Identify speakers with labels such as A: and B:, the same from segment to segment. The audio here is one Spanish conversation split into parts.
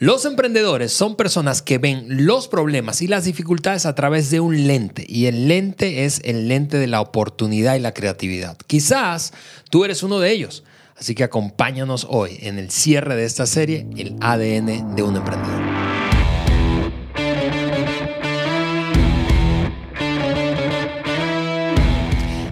A: Los emprendedores son personas que ven los problemas y las dificultades a través de un lente y el lente es el lente de la oportunidad y la creatividad. Quizás tú eres uno de ellos, así que acompáñanos hoy en el cierre de esta serie, el ADN de un emprendedor.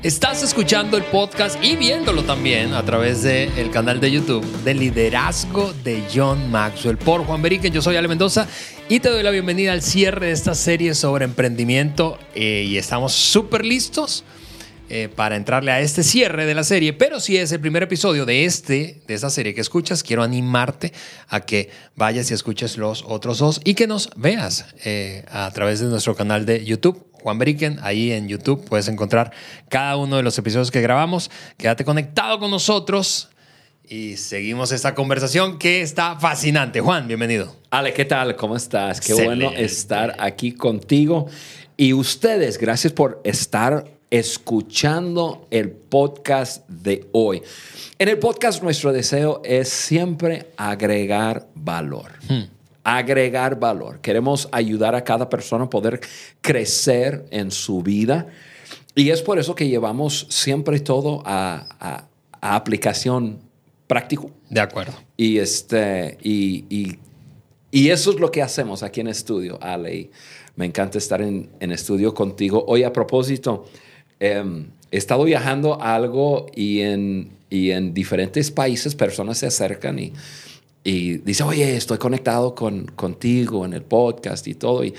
A: Estás escuchando el podcast y viéndolo también a través del canal de YouTube de Liderazgo de John Maxwell por Juan Beriken. Yo soy Ale Mendoza y te doy la bienvenida al cierre de esta serie sobre emprendimiento eh, y estamos súper listos eh, para entrarle a este cierre de la serie. Pero si es el primer episodio de, este, de esta serie que escuchas, quiero animarte a que vayas y escuches los otros dos y que nos veas eh, a través de nuestro canal de YouTube Juan Bricken. Ahí en YouTube puedes encontrar cada uno de los episodios que grabamos. Quédate conectado con nosotros y seguimos esta conversación que está fascinante. Juan, bienvenido.
B: Ale, ¿qué tal? ¿Cómo estás? Qué bueno estar aquí contigo. Y ustedes, gracias por estar escuchando el podcast de hoy. En el podcast nuestro deseo es siempre agregar valor. Hmm agregar valor. Queremos ayudar a cada persona a poder crecer en su vida. Y es por eso que llevamos siempre todo a, aplicación práctico.
A: De acuerdo.
B: Y, este, y, y, eso es lo que hacemos aquí en estudio, Ale. me encanta estar en, estudio contigo. Hoy a propósito, em, he estado viajando algo y en, y en diferentes países personas se acercan y y dice, oye, estoy conectado con, contigo en el podcast y todo. Y,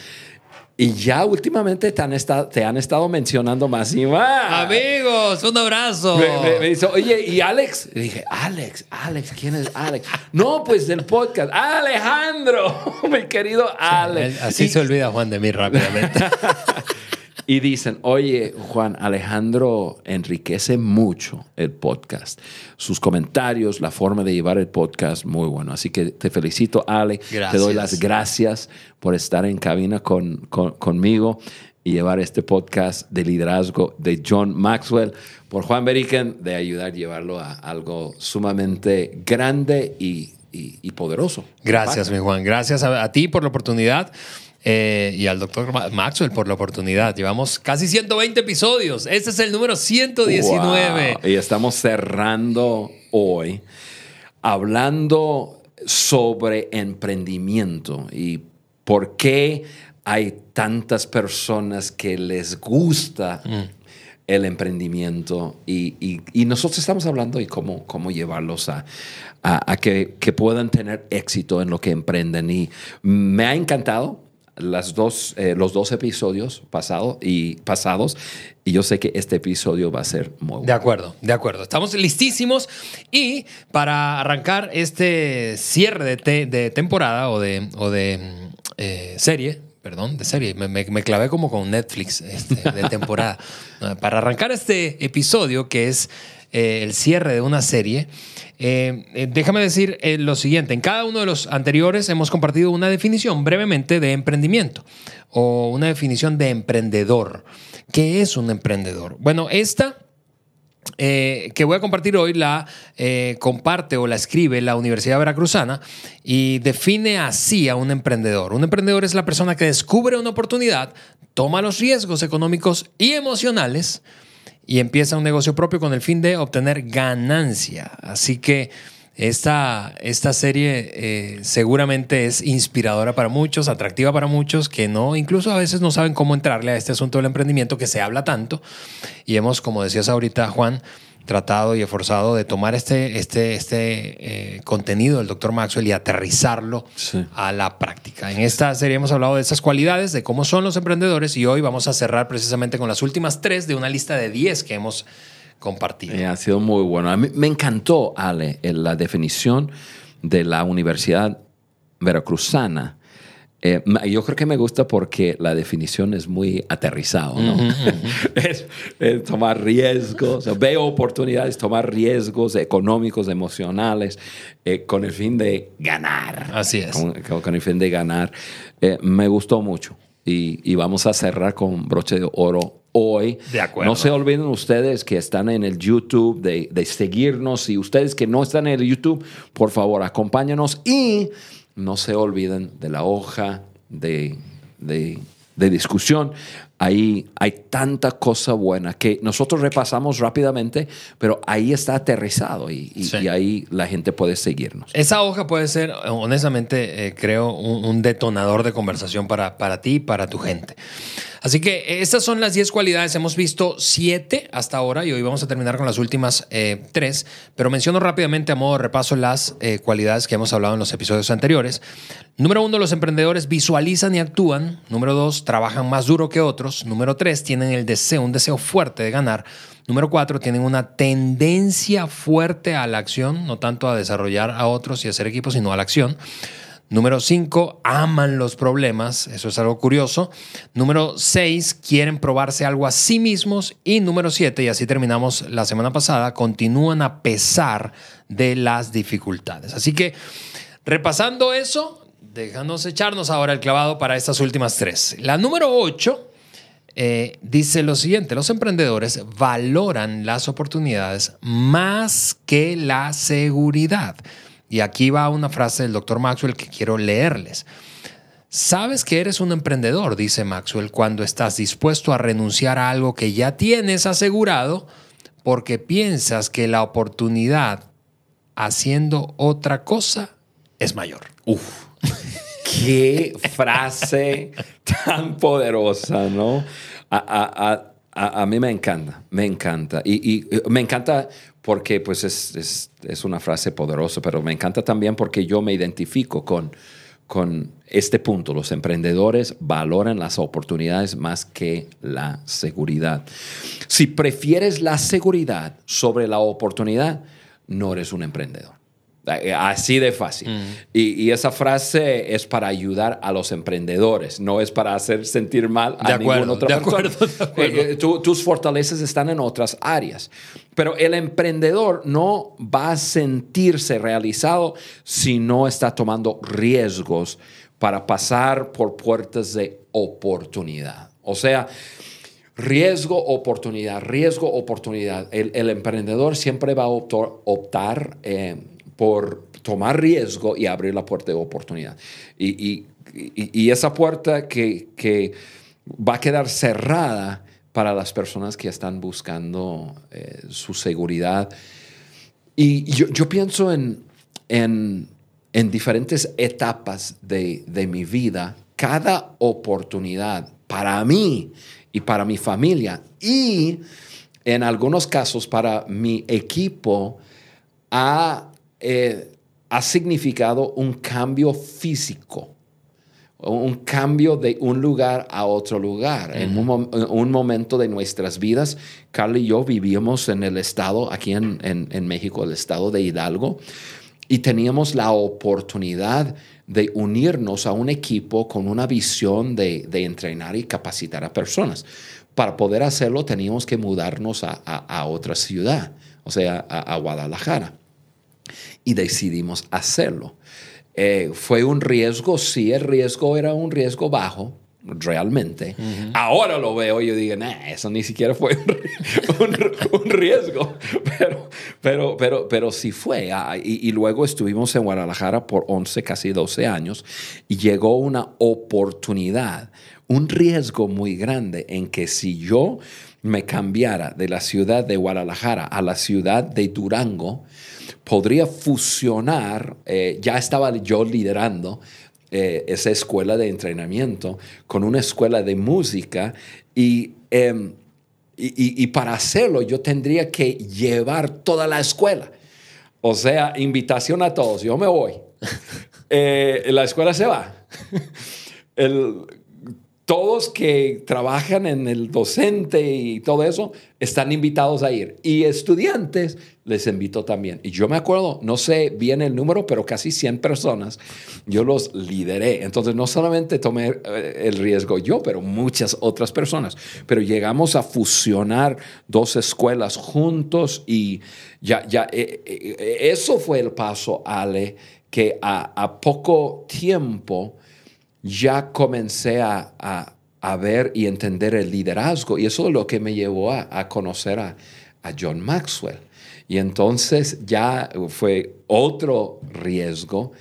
B: y ya últimamente te han, estado, te han estado mencionando más y más.
A: Amigos, un abrazo.
B: Me, dice, oye, ¿y Alex? Y dije, Alex, Alex, ¿quién es Alex? no, pues del podcast. Alejandro, mi querido Alex.
A: así se olvida Juan de mí rápidamente.
B: Y dicen, oye, Juan Alejandro enriquece mucho el podcast. Sus comentarios, la forma de llevar el podcast, muy bueno. Así que te felicito, Ale. Te doy las gracias por estar en cabina con, conmigo y llevar este podcast de liderazgo de John Maxwell por Juan Beriken, de ayudar a llevarlo a algo sumamente grande y, poderoso.
A: Gracias, mi Juan. Gracias a ti por la oportunidad. Eh, y al doctor Maxwell por la oportunidad. Llevamos casi 120 episodios. Este es el número 119.
B: Y estamos cerrando hoy hablando sobre emprendimiento y por qué hay tantas personas que les gusta mm. el emprendimiento y, nosotros estamos hablando de cómo, cómo llevarlos a, a, que, que, puedan tener éxito en lo que emprenden. Y me ha encantado las dos, eh, los dos episodios pasado y pasados y yo sé que este episodio va a ser muy bueno.
A: De acuerdo, de acuerdo. Estamos listísimos y para arrancar este cierre de, de temporada o de, o de eh, serie, perdón, de serie, me, me, clavé como con Netflix este, de temporada. para arrancar este episodio que es eh, el cierre de una serie, eh, eh, déjame decir lo siguiente, en cada uno de los anteriores hemos compartido una definición brevemente de emprendimiento o una definición de emprendedor. ¿Qué es un emprendedor? Bueno, esta... que voy a compartir hoy la comparte o la escribe la Universidad Veracruzana y define así a un emprendedor. Un emprendedor es la persona que descubre una oportunidad, toma los riesgos económicos y emocionales, y empieza un negocio propio con el fin de obtener ganancia. Así que esta, esta serie eh, seguramente es inspiradora para muchos, atractiva para muchos, que no, incluso a veces no saben cómo entrarle a este asunto del emprendimiento que se habla tanto. Y hemos, como decías ahorita, Juan, tratado y esforzado de tomar este, este, este eh, contenido del doctor Maxwell y aterrizarlo a la práctica. En esta serie hemos hablado de esas cualidades, de cómo son los emprendedores y hoy vamos a cerrar precisamente con las últimas tres de una lista de diez que hemos compartido.
B: Eh, ha sido muy bueno. A mí me encantó, Ale, la definición de la Universidad Veracruzana eh, yo creo que me gusta porque la definición es muy aterrizado, ¿no? es, tomar riesgos, veo oportunidades, tomar riesgos económicos, emocionales, eh, con el fin de ganar.
A: Así es.
B: Con, el fin de ganar. Eh, me gustó mucho. Y, vamos a cerrar con broche de oro hoy.
A: De acuerdo.
B: No se olviden ustedes que están en el YouTube de, de seguirnos y ustedes que no están en el YouTube, por favor, acompáñanos y no se olviden de la hoja de, de, de discusión. Ahí hay tanta cosa buena que nosotros repasamos rápidamente, pero ahí está aterrizado y, y-
A: Sí.
B: y ahí la gente puede seguirnos.
A: Esa hoja puede ser, honestamente, eh, creo, un, un detonador de conversación para, para ti y para tu gente. Así que eh, estas son las 10 cualidades. Hemos visto 7 hasta ahora y hoy vamos a terminar con las últimas 3. pero menciono rápidamente a modo de repaso las eh, cualidades que hemos hablado en los episodios anteriores. Número uno, los emprendedores visualizan y actúan. Número dos, trabajan más duro que otros. Número tres, tienen el deseo, un deseo fuerte de ganar. Número cuatro, tienen una tendencia fuerte a la acción, no tanto a desarrollar a otros y hacer equipos, sino a la acción. Número 5, aman los problemas, eso es algo curioso. Número 6, quieren probarse algo a sí mismos. Y número 7, y así terminamos la semana pasada, continúan a pesar de las dificultades. Así que, repasando eso, déjanos echarnos ahora el clavado para estas últimas tres. La número 8 eh, dice lo siguiente, los emprendedores valoran las oportunidades más que la seguridad. Y aquí va una frase del doctor Maxwell que quiero leerles. Sabes que eres un emprendedor, dice Maxwell, cuando estás dispuesto a renunciar a algo que ya tienes asegurado porque piensas que la oportunidad haciendo otra cosa es mayor.
B: Uf, qué frase tan poderosa, ¿no? A, a- a- a- mí me encanta, me encanta. Y, y, eh, me encanta porque pues es, es- es una frase poderosa, pero me encanta también porque yo me identifico con, con este punto. Los emprendedores valoran las oportunidades más que la seguridad. Si prefieres la seguridad sobre la oportunidad, no eres un emprendedor. Eh, Así de fácil. Y, y esa frase es para ayudar a los emprendedores, no es para hacer sentir mal a
A: De acuerdo,
B: ninguna otra
A: de
B: persona.
A: acuerdo, de acuerdo.
B: Eh, eh, tu- tus fortalezas están en otras áreas. Pero el emprendedor no va a sentirse realizado si no está tomando riesgos para pasar por puertas de oportunidad. O sea, riesgo, oportunidad, riesgo, oportunidad. El, el emprendedor siempre va a optar, optar, eh, por tomar riesgo y abrir la puerta de oportunidad. Y, y- esa puerta que, que va a quedar cerrada para las personas que están buscando eh, su seguridad. Y yo, yo pienso en, en, en diferentes etapas de, de mi vida, cada oportunidad para mí y para mi familia y en algunos casos para mi equipo ha, eh, ha significado un cambio físico un cambio de un lugar a otro lugar. En un, mom- en un momento de nuestras vidas, Carla y yo vivíamos en el estado, aquí en, en- en México, el estado de Hidalgo, y teníamos la oportunidad de unirnos a un equipo con una visión de, de entrenar y capacitar a personas. Para poder hacerlo teníamos que mudarnos a, a- a otra ciudad, o sea, a- a Guadalajara y decidimos hacerlo. Eh, fue un riesgo, sí, el riesgo era un riesgo bajo, realmente. Ahora lo veo y yo digo, nah, eso ni siquiera fue un, ri- un- un riesgo, pero, pero, pero, pero sí fue. Ah, y, y luego estuvimos en Guadalajara por 11, casi 12 años y llegó una oportunidad, un riesgo muy grande en que si yo me cambiara de la ciudad de Guadalajara a la ciudad de Durango, podría fusionar, eh, ya estaba yo liderando eh, esa escuela de entrenamiento con una escuela de música y, em, y, y- y para hacerlo yo tendría que llevar toda la escuela. O sea, invitación a todos, yo me voy. Eh, la escuela se va. El- todos que trabajan en el docente y todo eso están invitados a ir. Y estudiantes les invito también. Y yo me acuerdo, no sé bien el número, pero casi 100 personas, yo los lideré. Entonces no solamente tomé eh, el riesgo yo, pero muchas otras personas. Pero llegamos a fusionar dos escuelas juntos y ya, ya, eh, eh, eso fue el paso, Ale, que a, a poco tiempo ya comencé a, a- ver y entender el liderazgo. Y eso es lo que me llevó a, a conocer a, a John Maxwell. Y entonces ya fue otro riesgo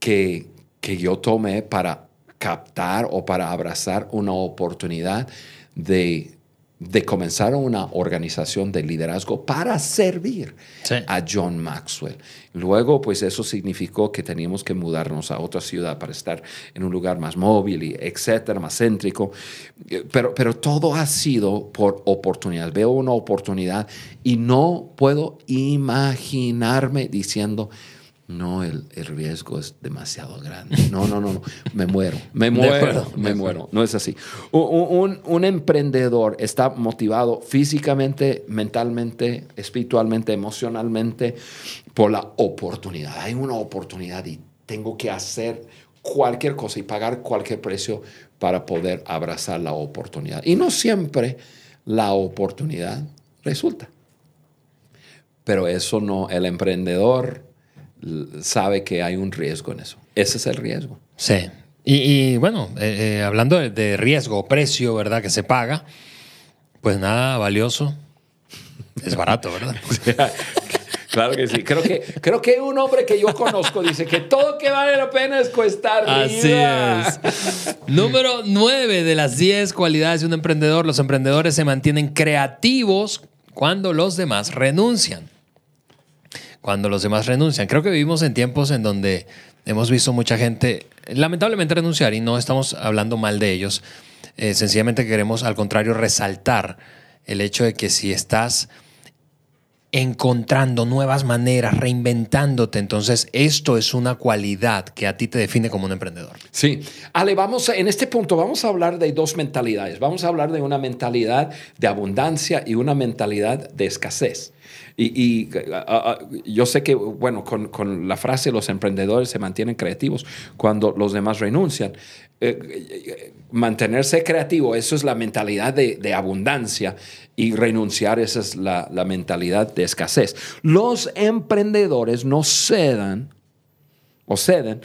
B: que, que yo tomé para captar o para abrazar una oportunidad de de comenzar una organización de liderazgo para servir
A: Sí.
B: a John Maxwell. Luego, pues eso significó que teníamos que mudarnos a otra ciudad para estar en un lugar más móvil, y etcétera, más céntrico. Eh, Pero, pero todo ha sido por oportunidad. Veo una oportunidad y no puedo imaginarme diciendo, no, el, el riesgo es demasiado grande. No, no, no, no. Me muero. Me muero.
A: acuerdo,
B: me muero. No es así. Un, un- un emprendedor está motivado físicamente, mentalmente, espiritualmente, emocionalmente por la oportunidad. Hay una oportunidad y tengo que hacer cualquier cosa y pagar cualquier precio para poder abrazar la oportunidad. Y no siempre la oportunidad resulta. Pero eso no, el emprendedor sabe que hay un riesgo en eso. Ese es el riesgo.
A: Sí. Y, y, bueno, eh, eh, hablando de, de riesgo, precio, ¿verdad? Que se paga, pues nada valioso. Es barato, ¿verdad?
B: Claro que sí. Creo que, creo que un hombre que yo conozco dice que todo que vale la pena es cuesta arriba.
A: Así es. Número 9 de las 10 cualidades de un emprendedor. Los emprendedores se mantienen creativos cuando los demás renuncian. Cuando los demás renuncian. Creo que vivimos en tiempos en donde hemos visto mucha gente, lamentablemente, renunciar y no estamos hablando mal de ellos. Eh, sencillamente queremos, al contrario, resaltar el hecho de que si estás encontrando nuevas maneras, reinventándote. Entonces, esto es una cualidad que a ti te define como un emprendedor.
B: Sí. Ale, vamos a- en este punto vamos a hablar de dos mentalidades. Vamos a hablar de una mentalidad de abundancia y una mentalidad de escasez. Y, yo sé que, bueno, con, con la frase los emprendedores se mantienen creativos cuando los demás renuncian. Eh, eh, mantenerse creativo, eso es la mentalidad de, de abundancia y renunciar, esa es la, la mentalidad de escasez. Los emprendedores no cedan o ceden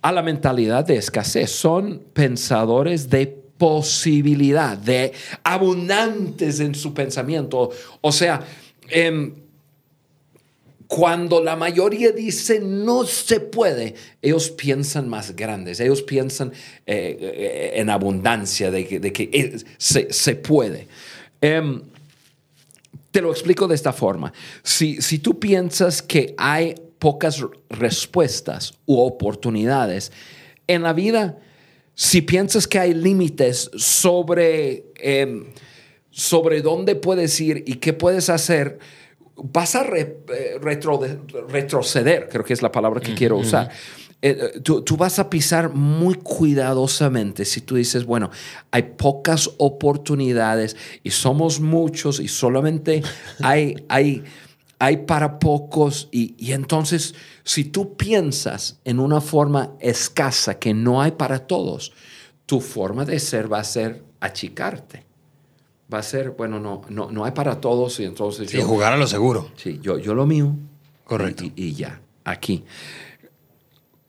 B: a la mentalidad de escasez. Son pensadores de posibilidad, de abundantes en su pensamiento. O sea, em, cuando la mayoría dice no se puede, ellos piensan más grandes, ellos piensan eh, eh, en abundancia, de que, se, puede. Em, te lo explico de esta forma. Si, si tú piensas que hay pocas respuestas u oportunidades en la vida, si piensas que hay límites sobre, em, sobre dónde puedes ir y qué puedes hacer, vas a re- eh, retro- retroceder, creo que es la palabra que quiero usar. Eh, tú, tú vas a pisar muy cuidadosamente si tú dices, bueno, hay pocas oportunidades y somos muchos y solamente hay, hay, hay para pocos y, y entonces si tú piensas en una forma escasa que no hay para todos, tu forma de ser va a ser achicarte. Va a ser, bueno, no, no, no hay para todos y entonces
A: Sí,
B: yo,
A: jugar a lo seguro.
B: Sí, yo, yo lo mío.
A: Correcto.
B: Y, y ya, aquí.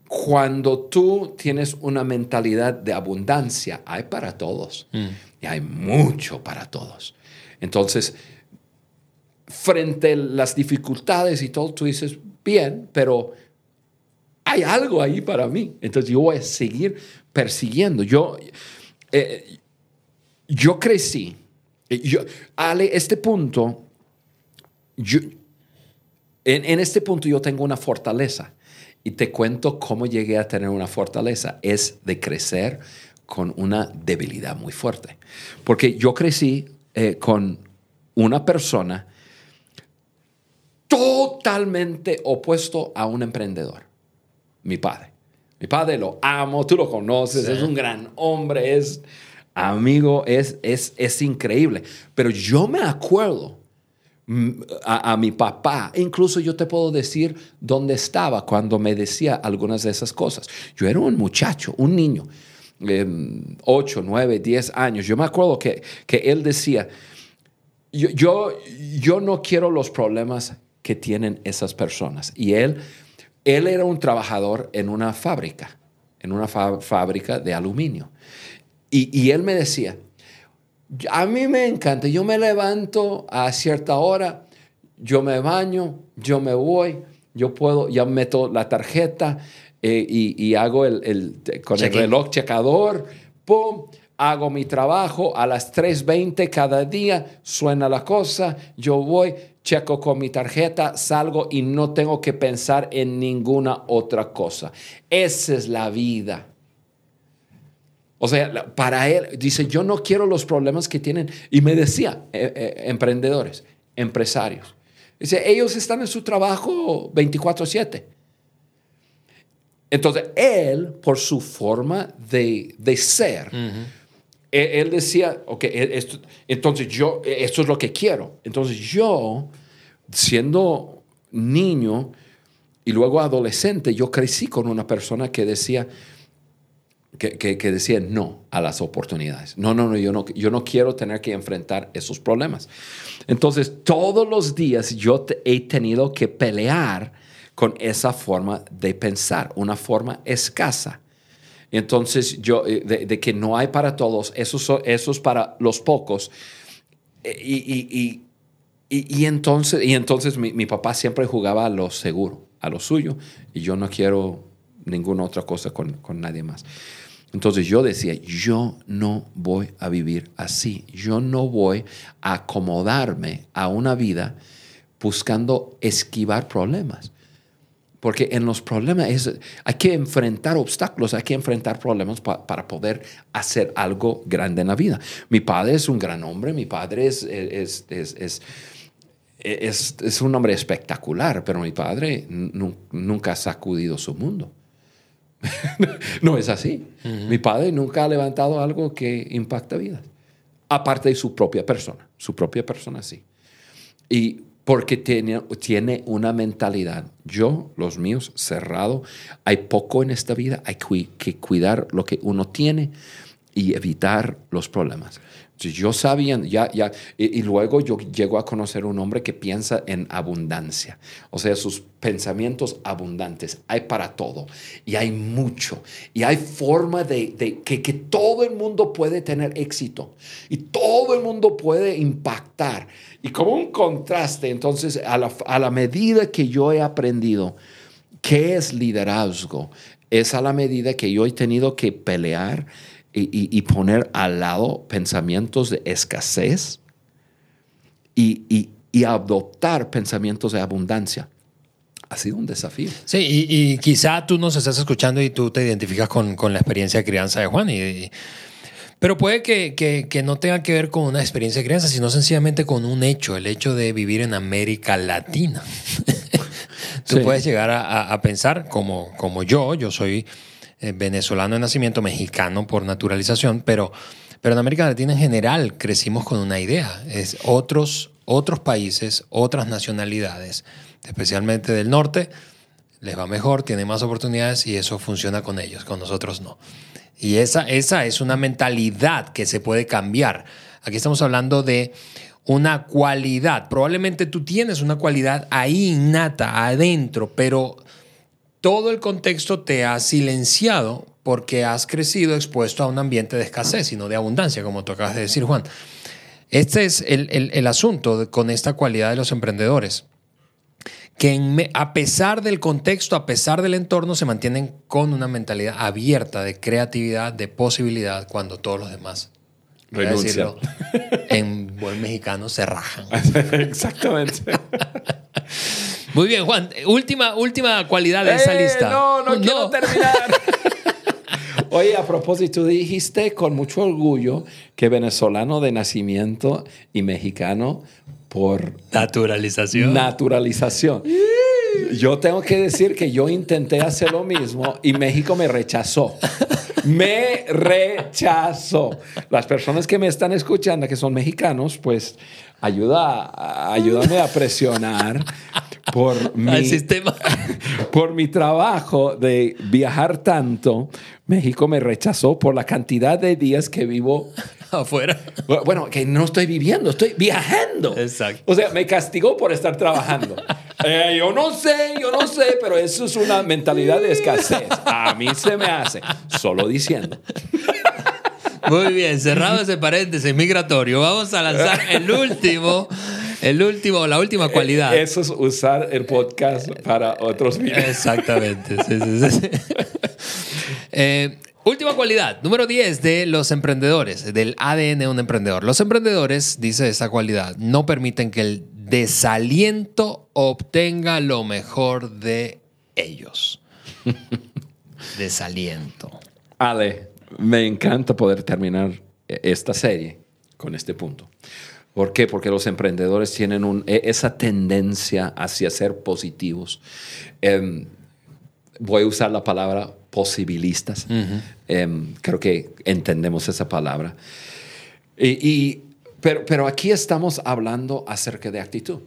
B: Cuando tú tienes una mentalidad de abundancia, hay para todos. Y hay mucho para todos. Entonces, frente a las dificultades y todo, tú dices, bien, pero hay algo ahí para mí. Entonces yo voy a seguir persiguiendo. Yo, eh, yo crecí. Yo, Ale, este punto, yo, en, en este punto yo tengo una fortaleza. Y te cuento cómo llegué a tener una fortaleza. Es de crecer con una debilidad muy fuerte. Porque yo crecí eh, con una persona totalmente opuesto a un emprendedor. Mi padre. Mi padre lo amo, tú lo conoces,
A: Sí.
B: es un gran hombre, es amigo, es, es, es increíble. Pero yo me acuerdo mm, a, a mi papá, incluso yo te puedo decir dónde estaba cuando me decía algunas de esas cosas. Yo era un muchacho, un niño, 8, 9, 10 años. Yo me acuerdo que, que él decía, yo, yo, yo no quiero los problemas que tienen esas personas. Y él, él era un trabajador en una fábrica, en una fábrica de aluminio. Y, y él me decía, a mí me encanta, yo me levanto a cierta hora, yo me baño, yo me voy, yo puedo, ya meto la tarjeta eh, y, y hago el, el- con el reloj checador, pum, hago mi trabajo a las 3.20 cada día, suena la cosa, yo voy, checo con mi tarjeta, salgo y no tengo que pensar en ninguna otra cosa. Esa es la vida. O sea, para él, dice, yo no quiero los problemas que tienen. Y me decía, eh, eh, emprendedores, empresarios. Dice, ellos están en su trabajo 24/7. Entonces, él, por su forma de, de ser, él, él decía, ok, e- esto- entonces yo, esto es lo que quiero. Entonces yo, siendo niño y luego adolescente, yo crecí con una persona que decía, que, que- que no a las oportunidades. No, no, no yo, no, yo no quiero tener que enfrentar esos problemas. Entonces, todos los días yo te- he tenido que pelear con esa forma de pensar, una forma escasa. Entonces, yo, eh, de, de que no hay para todos, eso, so- eso es para los pocos. Eh, y- y- y- y entonces, y entonces mi, mi papá siempre jugaba a lo seguro, a lo suyo, y yo no quiero ninguna otra cosa con, con nadie más. Entonces yo decía, yo no voy a vivir así, yo no voy a acomodarme a una vida buscando esquivar problemas. Porque en los problemas hay que enfrentar obstáculos, hay que enfrentar problemas pa- para poder hacer algo grande en la vida. Mi padre es un gran hombre, mi padre es, es, es, es, es- un hombre espectacular, pero mi padre nu- nunca ha sacudido su mundo. no es así. Mi padre nunca ha levantado algo que impacta vidas, aparte de su propia persona, su propia persona sí. Y porque tiene, tiene una mentalidad, yo, los míos, cerrado, hay poco en esta vida, hay que cuidar lo que uno tiene y evitar los problemas. Yo sabía, ya, ya, y, y luego yo llego a conocer un hombre que piensa en abundancia, o sea, sus pensamientos abundantes, hay para todo, y hay mucho, y hay forma de, de que, que todo el mundo puede tener éxito, y todo el mundo puede impactar, y como un contraste, entonces, a la, a la medida que yo he aprendido qué es liderazgo, es a la medida que yo he tenido que pelear y, y- poner al lado pensamientos de escasez y, y- y adoptar pensamientos de abundancia. Ha sido un desafío.
A: Sí, y, quizá tú nos estás escuchando y tú te identificas con, con la experiencia de crianza de Juan. y- y- pero puede que, que- que no tenga que ver con una experiencia de crianza, sino sencillamente con un hecho, el hecho de vivir en América Latina. tú
B: Sí.
A: puedes llegar a, a- a pensar, como, como yo, yo soy eh, venezolano de nacimiento, mexicano por naturalización, pero, pero en América Latina en general crecimos con una idea. Es otros, otros países, otras nacionalidades, especialmente del norte, les va mejor, tienen más oportunidades y eso funciona con ellos, con nosotros no. Y esa, esa es una mentalidad que se puede cambiar. Aquí estamos hablando de una cualidad. Probablemente tú tienes una cualidad ahí innata, adentro, pero todo el contexto te ha silenciado porque has crecido expuesto a un ambiente de escasez y no de abundancia, como tú acabas de decir, Juan. Este es el, el- el asunto de- con esta cualidad de los emprendedores que en a pesar del contexto, a pesar del entorno, se mantienen con una mentalidad abierta de creatividad, de posibilidad, cuando todos los demás,
B: Renuncian.
A: en buen mexicano, se rajan.
B: Exactamente.
A: Muy bien, Juan. Última, última cualidad de esa
B: ¡Eh,
A: lista.
B: No, no, quiero terminar. Oye, a propósito, dijiste con mucho orgullo que venezolano de nacimiento y mexicano por
A: Naturalización.
B: naturalización. Yo tengo que decir que yo intenté hacer lo mismo y México me rechazó. Me rechazó. Las personas que me están escuchando, que son mexicanos, pues ayuda, ayúdame a presionar por mi,
A: sistema.
B: por mi trabajo de viajar tanto. México me rechazó por la cantidad de días que vivo
A: Afuera.
B: bueno, que no estoy viviendo, estoy viajando.
A: Exacto.
B: O sea, me castigó por estar trabajando. Eh, yo no sé, yo no sé, pero eso es una mentalidad de escasez. A mí se me hace. Solo diciendo.
A: Muy bien, cerrado ese paréntesis migratorio. Vamos a lanzar el último. El último, la última cualidad.
B: Eso es usar el podcast para otros videos.
A: Exactamente. sí, sí, sí. Eh, última cualidad, número 10 de los emprendedores, del ADN de un emprendedor. Los emprendedores, dice esta cualidad, no permiten que el desaliento obtenga lo mejor de ellos. desaliento.
B: Ale, me encanta poder terminar esta serie con este punto. ¿Por qué? Porque los emprendedores tienen un- e- esa tendencia hacia ser positivos. Em, voy a usar la palabra posibilistas. Em, creo que entendemos esa palabra. Y, y- pero, pero aquí estamos hablando acerca de actitud.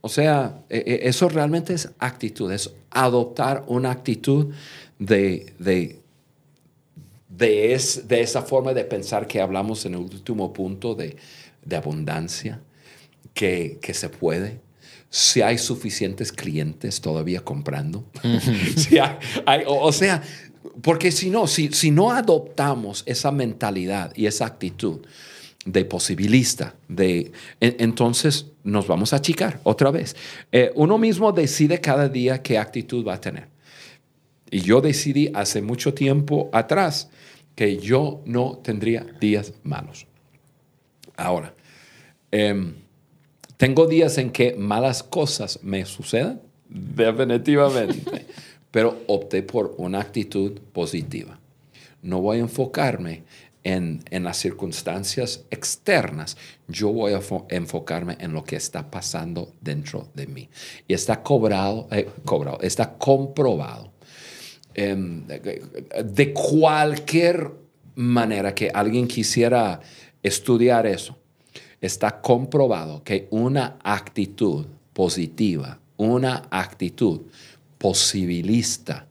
B: O sea, e- e- eso realmente es actitud, es adoptar una actitud de, de, de, es- de esa forma de pensar que hablamos en el último punto de, de abundancia, que, que se puede. Si hay suficientes clientes todavía comprando. Si hay- hay- o, o sea, porque si no, si, si no adoptamos esa mentalidad y esa actitud de posibilista, de, en- entonces nos vamos a achicar otra vez. Eh, uno mismo decide cada día qué actitud va a tener. Y yo decidí hace mucho tiempo atrás que yo no tendría días malos. Ahora, em, tengo días en que malas cosas me sucedan, definitivamente, pero opté por una actitud positiva. No voy a enfocarme en, en las circunstancias externas, yo voy a fo- enfocarme en lo que está pasando dentro de mí. Y está cobrado, eh, cobrado está comprobado em, de cualquier manera que alguien quisiera estudiar eso, está comprobado que una actitud positiva, una actitud posibilista,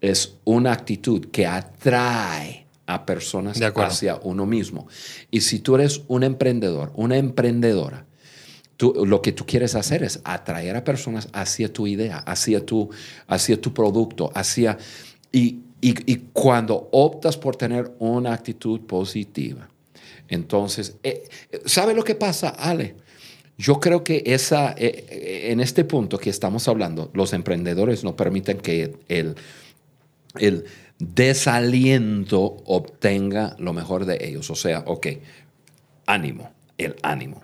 B: es una actitud que atrae a personas
A: De
B: hacia uno mismo. Y si tú eres un emprendedor, una emprendedora, tú- lo que tú quieres hacer es atraer a personas hacia tu idea, hacia tu, hacia tu producto, hacia... Y, y- y cuando optas por tener una actitud positiva, entonces, eh, ¿sabe lo que pasa, Ale? Yo creo que esa, eh, eh, en este punto que estamos hablando, los emprendedores no permiten que el, el desaliento obtenga lo mejor de ellos. O sea, ok, ánimo, el ánimo.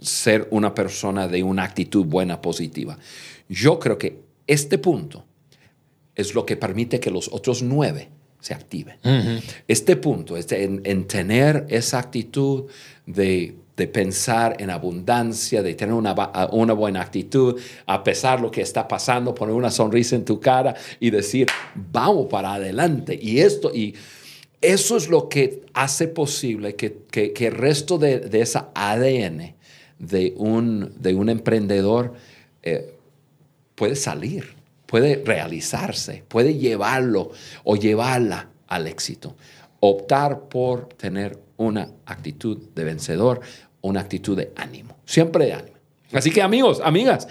B: Ser una persona de una actitud buena, positiva. Yo creo que este punto es lo que permite que los otros nueve se activen. Este punto, este, en, en tener esa actitud de, de pensar en abundancia, de tener una, una buena actitud, a pesar de lo que está pasando, poner una sonrisa en tu cara y decir, vamos para adelante. Y esto, y eso es lo que hace posible que, que- que el resto de, de esa ADN de un, de un emprendedor eh, puede salir, puede realizarse, puede llevarlo o llevarla al éxito. Optar por tener una actitud de vencedor, una actitud de ánimo, siempre de ánimo. Así que amigos, amigas,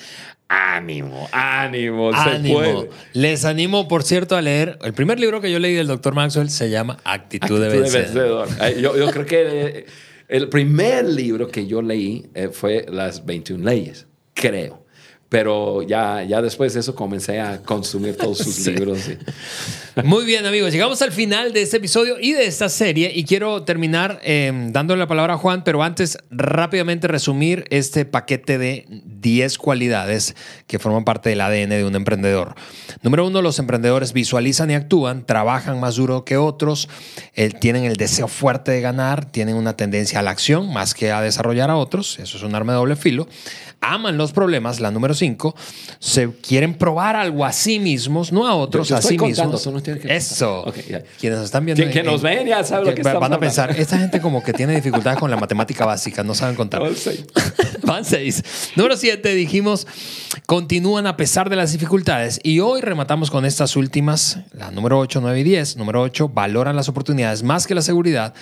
B: ánimo, ánimo, se
A: Ánimo.
B: puede.
A: Les animo, por cierto, a leer. El primer libro que yo leí del Dr. Maxwell se llama Actitud, de
B: vencedor. Yo, yo creo que eh, el primer libro que yo leí eh, fue Las 21 leyes, creo. Pero ya, ya después de eso comencé a consumir todos sus
A: Sí.
B: libros. sí.
A: Muy bien, amigos. Llegamos al final de este episodio y de esta serie. Y quiero terminar eh, dándole la palabra a Juan, pero antes rápidamente resumir este paquete de 10 cualidades que forman parte del ADN de un emprendedor. Número uno, los emprendedores visualizan y actúan, trabajan más duro que otros, eh, tienen el deseo fuerte de ganar, tienen una tendencia a la acción más que a desarrollar a otros. Eso es un arma de doble filo. Aman los problemas, la número cinco, se quieren probar algo a sí mismos, no a otros,
B: Yo- yo
A: a sí
B: contando,
A: mismos.
B: tienes que
A: Eso.
B: contar. Ok, ya.
A: Quienes nos están viendo.
B: Que- que nos ven ya saben lo que
A: van
B: estamos
A: a pensar,
B: hablando.
A: esta gente como que tiene dificultades con la matemática básica, no saben contar. Van seis. Número siete, dijimos, continúan a pesar de las dificultades. Y hoy rematamos con estas últimas, la número 8, 9 y 10. Número 8, valoran las oportunidades más que la seguridad.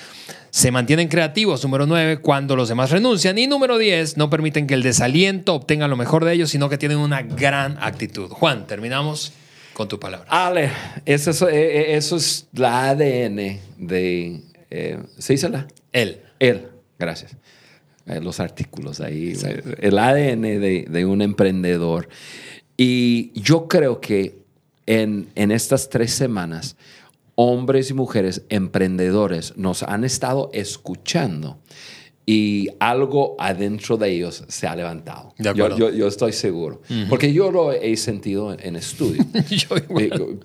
A: Se mantienen creativos. Número 9, cuando los demás renuncian. Y número 10, no permiten que el desaliento obtenga lo mejor de ellos, sino que tienen una gran actitud. Juan, terminamos con tu palabra.
B: Ale, eso es, eh, eh, eso es la ADN de... Eh, ¿Se dice la?
A: Él.
B: Él, gracias. eh, los artículos ahí, el ADN de, de, un emprendedor. Y yo creo que en, en estas tres semanas, hombres y mujeres emprendedores nos han estado escuchando y algo adentro de ellos se ha levantado. yo, yo, yo, estoy seguro. Porque yo lo he sentido en, estudio. yo igual.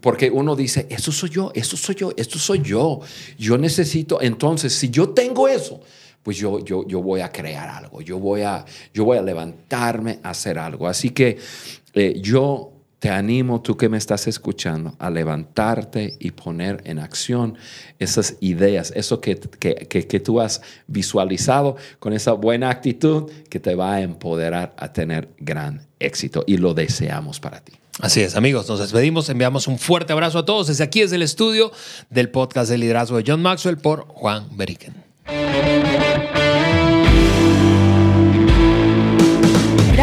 B: porque uno dice, eso soy yo, eso soy yo, esto soy yo. Yo necesito, entonces, si yo tengo eso, pues yo, yo, yo voy a crear algo, yo voy a, yo voy a levantarme a hacer algo. Así que eh, yo te animo, tú que me estás escuchando, a levantarte y poner en acción esas ideas, eso que, que, tú has visualizado con esa buena actitud que te va a empoderar a tener gran éxito y lo deseamos para ti.
A: Así es, amigos, nos despedimos, enviamos un fuerte abrazo a todos desde aquí, desde el estudio del podcast de liderazgo de John Maxwell por Juan Beriken.